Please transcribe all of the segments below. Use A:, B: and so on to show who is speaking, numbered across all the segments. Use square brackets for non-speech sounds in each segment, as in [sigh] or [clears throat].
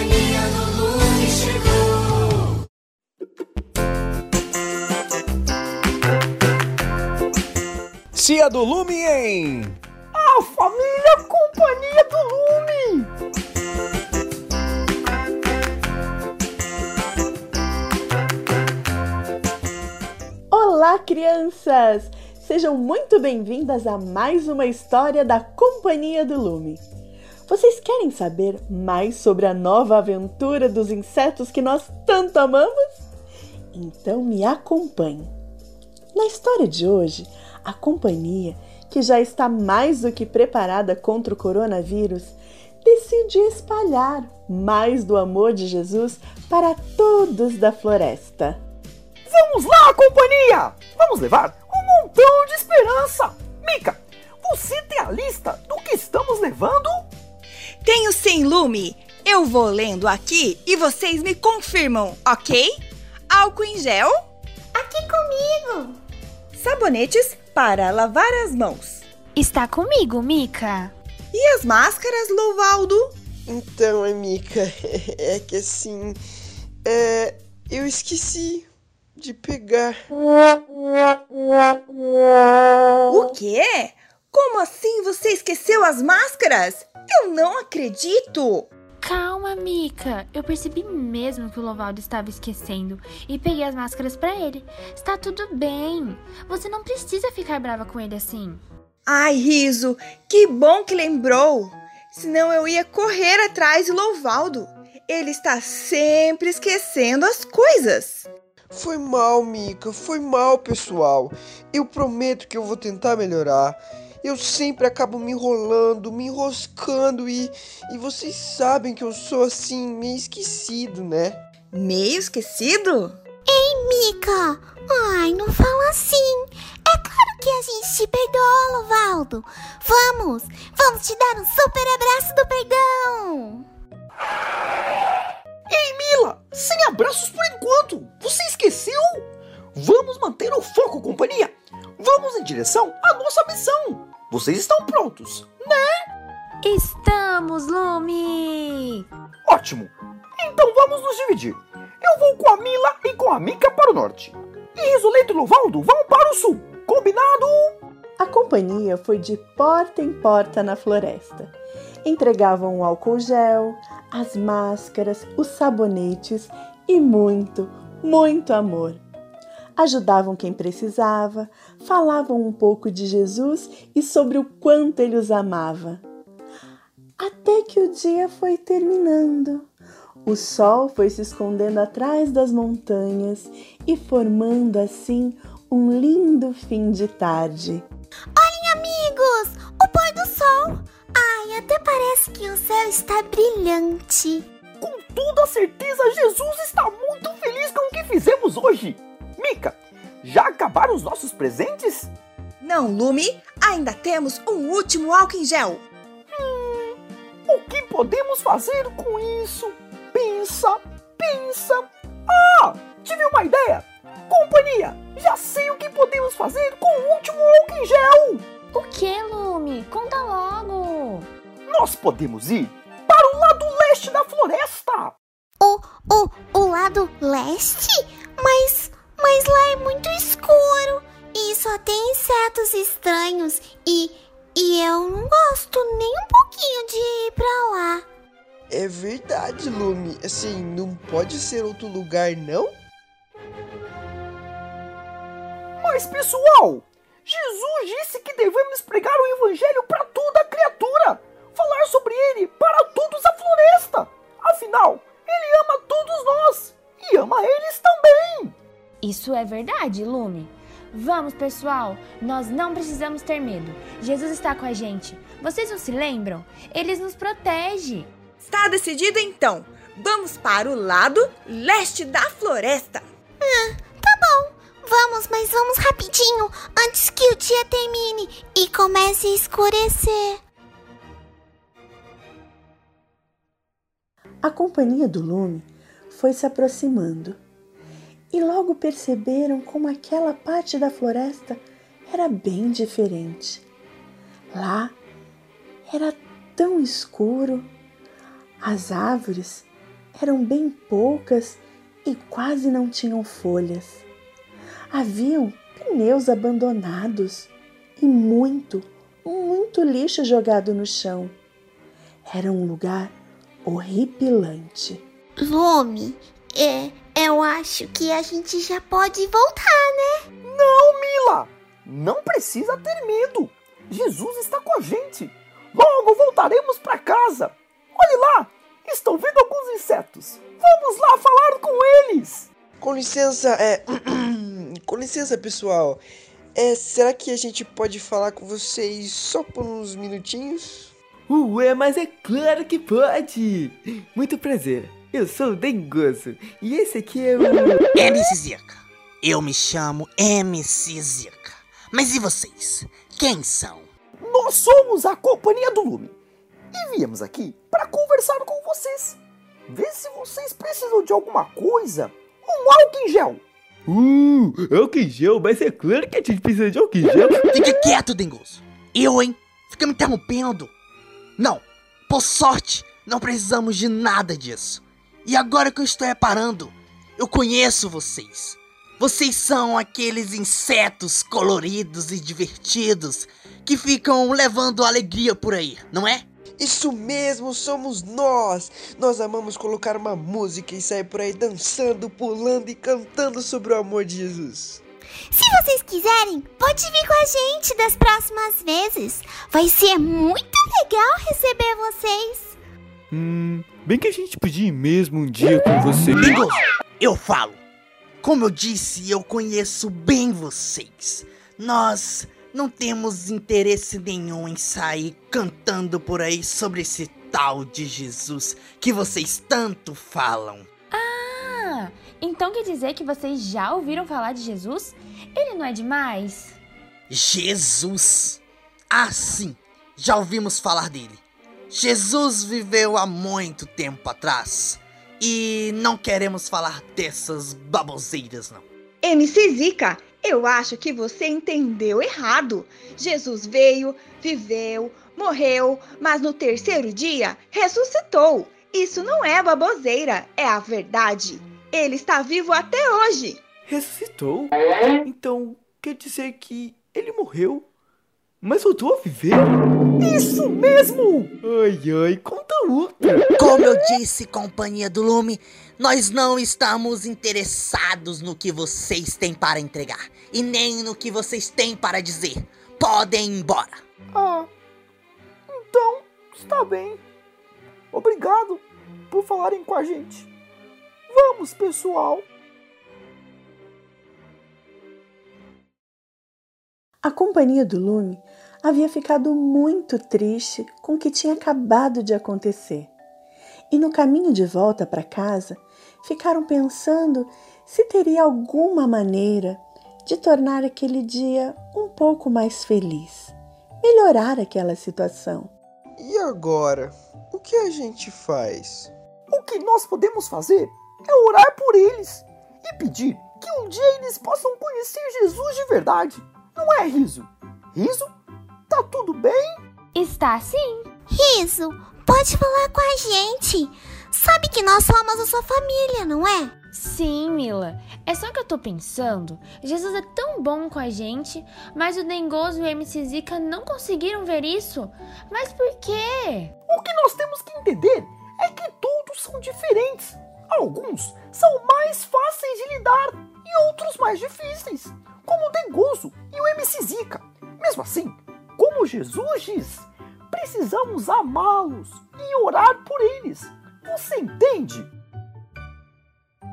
A: companhia do Lume chegou.
B: Cia do Lume em
C: A família Companhia do Lume!
D: Olá, crianças! Sejam muito bem-vindas a mais uma história da Companhia do Lume. Vocês querem saber mais sobre a nova aventura dos insetos que nós tanto amamos? Então me acompanhe. Na história de hoje, a companhia, que já está mais do que preparada contra o coronavírus, decide espalhar mais do amor de Jesus para todos da floresta.
C: Vamos lá, companhia! Vamos levar um montão de esperança! Mica, você tem a lista do que estamos levando?
E: Tenho sim, Lume. Eu vou lendo aqui e vocês me confirmam, ok? Álcool em gel.
F: Aqui comigo.
E: Sabonetes para lavar as mãos.
F: Está comigo, Mica.
E: E as máscaras, Louvaldo?
G: Então, amiga, [laughs] é que assim. É, eu esqueci de pegar.
E: O quê? Como assim você esqueceu as máscaras? Eu não acredito!
F: Calma, Mica. Eu percebi mesmo que o Lovaldo estava esquecendo e peguei as máscaras para ele. Está tudo bem. Você não precisa ficar brava com ele assim.
E: Ai, Riso, que bom que lembrou! Senão eu ia correr atrás de Louvaldo. Ele está sempre esquecendo as coisas.
G: Foi mal, Mica, foi mal, pessoal. Eu prometo que eu vou tentar melhorar. Eu sempre acabo me enrolando, me enroscando e, e vocês sabem que eu sou assim, meio esquecido, né?
E: Meio esquecido?
H: Mica, ai, não fala assim. É claro que a gente te perdoa, Lovaldo. Vamos, vamos te dar um super abraço do perdão.
C: Ei, Mila, sem abraços por enquanto! Você esqueceu? Vamos manter o foco, companhia! Vamos em direção à nossa missão! Vocês estão prontos, né?
F: Estamos, Lume!
C: Ótimo! Então vamos nos dividir. Eu vou com a Mila e com a Mica para o norte. E Risolento e Lovaldo vão para o sul. Combinado?
D: A companhia foi de porta em porta na floresta. Entregavam o álcool gel, as máscaras, os sabonetes e muito, muito amor. Ajudavam quem precisava, falavam um pouco de Jesus e sobre o quanto ele os amava. Até que o dia foi terminando. O sol foi se escondendo atrás das montanhas e formando assim um lindo fim de tarde.
H: Olhem, amigos, o pôr do sol. Ai, até parece que o céu está brilhante.
C: Com toda certeza, Jesus está muito feliz com o que fizemos hoje. Mica, já acabaram os nossos presentes?
E: Não, Lume, ainda temos um último álcool em gel.
C: O que podemos fazer com isso? Pensa, pensa. Ah, tive uma ideia. Companhia, já sei o que podemos fazer com o último álcool em gel.
F: O que, Lume? Conta logo!
C: Nós podemos ir para o lado leste da floresta.
H: O, o, o lado leste? Mas, mas lá é muito escuro e só tem insetos estranhos e, e eu não gosto nem um pouquinho de ir pra lá.
G: É verdade, Lume. Assim, não pode ser outro lugar, não?
C: Mas, pessoal, Jesus disse que devemos pregar o evangelho para toda criatura, falar sobre ele para todos a floresta. Afinal, ele ama todos nós e ama eles também.
F: Isso é verdade, Lume. Vamos, pessoal, nós não precisamos ter medo. Jesus está com a gente. Vocês não se lembram? Ele nos protege.
E: Está decidido então. Vamos para o lado leste da floresta.
H: Tá bom, vamos, mas vamos rapidinho antes que o dia termine e comece a escurecer.
D: A companhia do lume foi se aproximando e logo perceberam como aquela parte da floresta era bem diferente. Lá era tão escuro, as árvores eram bem poucas e quase não tinham folhas. Haviam pneus abandonados e muito, muito lixo jogado no chão. Era um lugar horripilante.
H: Lume, é, eu acho que a gente já pode voltar, né?
C: Não, Mila! Não precisa ter medo. Jesus está com a gente. Logo voltaremos para casa. Olhe lá, estão vindo alguns insetos. Vamos lá falar com eles.
G: Com licença, é. [clears throat] com licença, pessoal. É, será que a gente pode falar com vocês só por uns minutinhos?
I: Ué, mas é claro que pode! Muito prazer, eu sou o Dengoso e esse aqui é o.
J: MC Zica. Eu me chamo MC Zica. Mas e vocês? Quem são?
C: Nós somos a Companhia do Lume e viemos aqui para conversar com vocês. Ver se vocês precisam de alguma coisa. Um álcool em gel.
I: Uh, álcool em gel, mas é claro que a gente precisa de álcool em gel.
J: Fica quieto, Dengoso. Eu, hein? Fica me interrompendo. Não, por sorte, não precisamos de nada disso. E agora que eu estou reparando, eu conheço vocês. Vocês são aqueles insetos coloridos e divertidos que ficam levando alegria por aí, não é?
G: Isso mesmo, somos nós! Nós amamos colocar uma música e sair por aí dançando, pulando e cantando sobre o amor de Jesus.
H: Se vocês quiserem, pode vir com a gente das próximas vezes. Vai ser muito legal receber vocês.
I: Hum, bem que a gente podia ir mesmo um dia com você.
J: Dengoso, eu falo. Como eu disse, eu conheço bem vocês. Nós não temos interesse nenhum em sair cantando por aí sobre esse tal de Jesus que vocês tanto falam.
F: Então quer dizer que vocês já ouviram falar de Jesus? Ele não é demais?
J: Jesus! Ah, sim, já ouvimos falar dele. Jesus viveu há muito tempo atrás. E não queremos falar dessas baboseiras, não.
E: MC Zica, eu acho que você entendeu errado. Jesus veio, viveu, morreu, mas no terceiro dia ressuscitou. Isso não é baboseira, é a verdade. Ele está vivo até hoje.
I: Ressuscitou? Então quer dizer que ele morreu, mas voltou a viver?
C: Isso mesmo!
I: Ai, ai, conta outra.
J: Como eu disse, companhia do Lume, nós não estamos interessados no que vocês têm para entregar e nem no que vocês têm para dizer. Podem ir embora.
C: Ah, então está bem. Obrigado por falarem com a gente. Vamos, pessoal.
D: A companhia do Lume havia ficado muito triste com o que tinha acabado de acontecer. E no caminho de volta para casa, ficaram pensando se teria alguma maneira de tornar aquele dia um pouco mais feliz, melhorar aquela situação.
G: E agora? O que a gente faz?
C: O que nós podemos fazer é orar por eles e pedir que um dia eles possam conhecer Jesus de verdade. Não é, Riso? Riso? Tá tudo bem?
F: Está sim.
H: Riso, pode falar com a gente. Sabe que nós somos a sua família, não é?
F: Sim, Mila. É só que eu tô pensando. Jesus é tão bom com a gente, mas o Dengoso e o MC Zica não conseguiram ver isso. Mas por quê?
C: O que nós temos que entender é que todos são diferentes. Alguns são mais fáceis de lidar e outros mais difíceis, como o Dengoso e o MC Zica. Mesmo assim, como Jesus diz, precisamos amá-los e orar por eles. Você entende?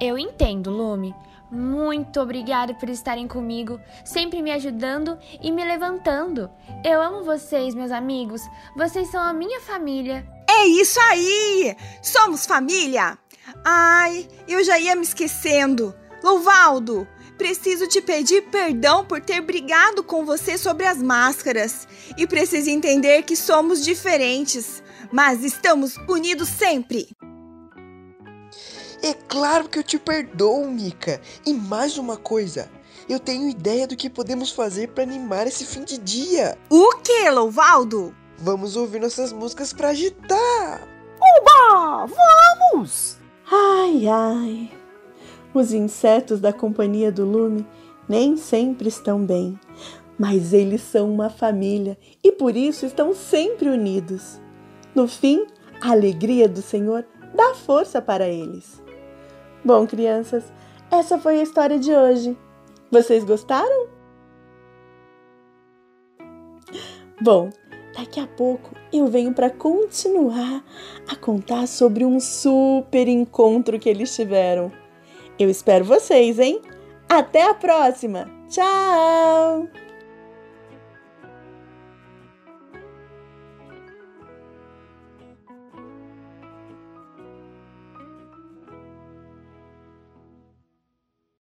F: Eu entendo, Lume. Muito obrigada por estarem comigo, sempre me ajudando e me levantando. Eu amo vocês, meus amigos. Vocês são a minha família.
E: É isso aí! Somos família! Ai, eu já ia me esquecendo. Louvaldo, preciso te pedir perdão por ter brigado com você sobre as máscaras. E preciso entender que somos diferentes, mas estamos unidos sempre.
G: É claro que eu te perdoo, Mika. E mais uma coisa. Eu tenho ideia do que podemos fazer para animar esse fim de dia.
E: O que, Louvaldo?
G: Vamos ouvir nossas músicas para agitar.
C: Oba! Vamos!
D: Ai, ai. Os insetos da companhia do lume nem sempre estão bem, mas eles são uma família e por isso estão sempre unidos. No fim, a alegria do Senhor dá força para eles. Bom, crianças, essa foi a história de hoje. Vocês gostaram? Bom, daqui a pouco eu venho para continuar a contar sobre um super encontro que eles tiveram. Eu espero vocês, hein? Até a próxima! Tchau!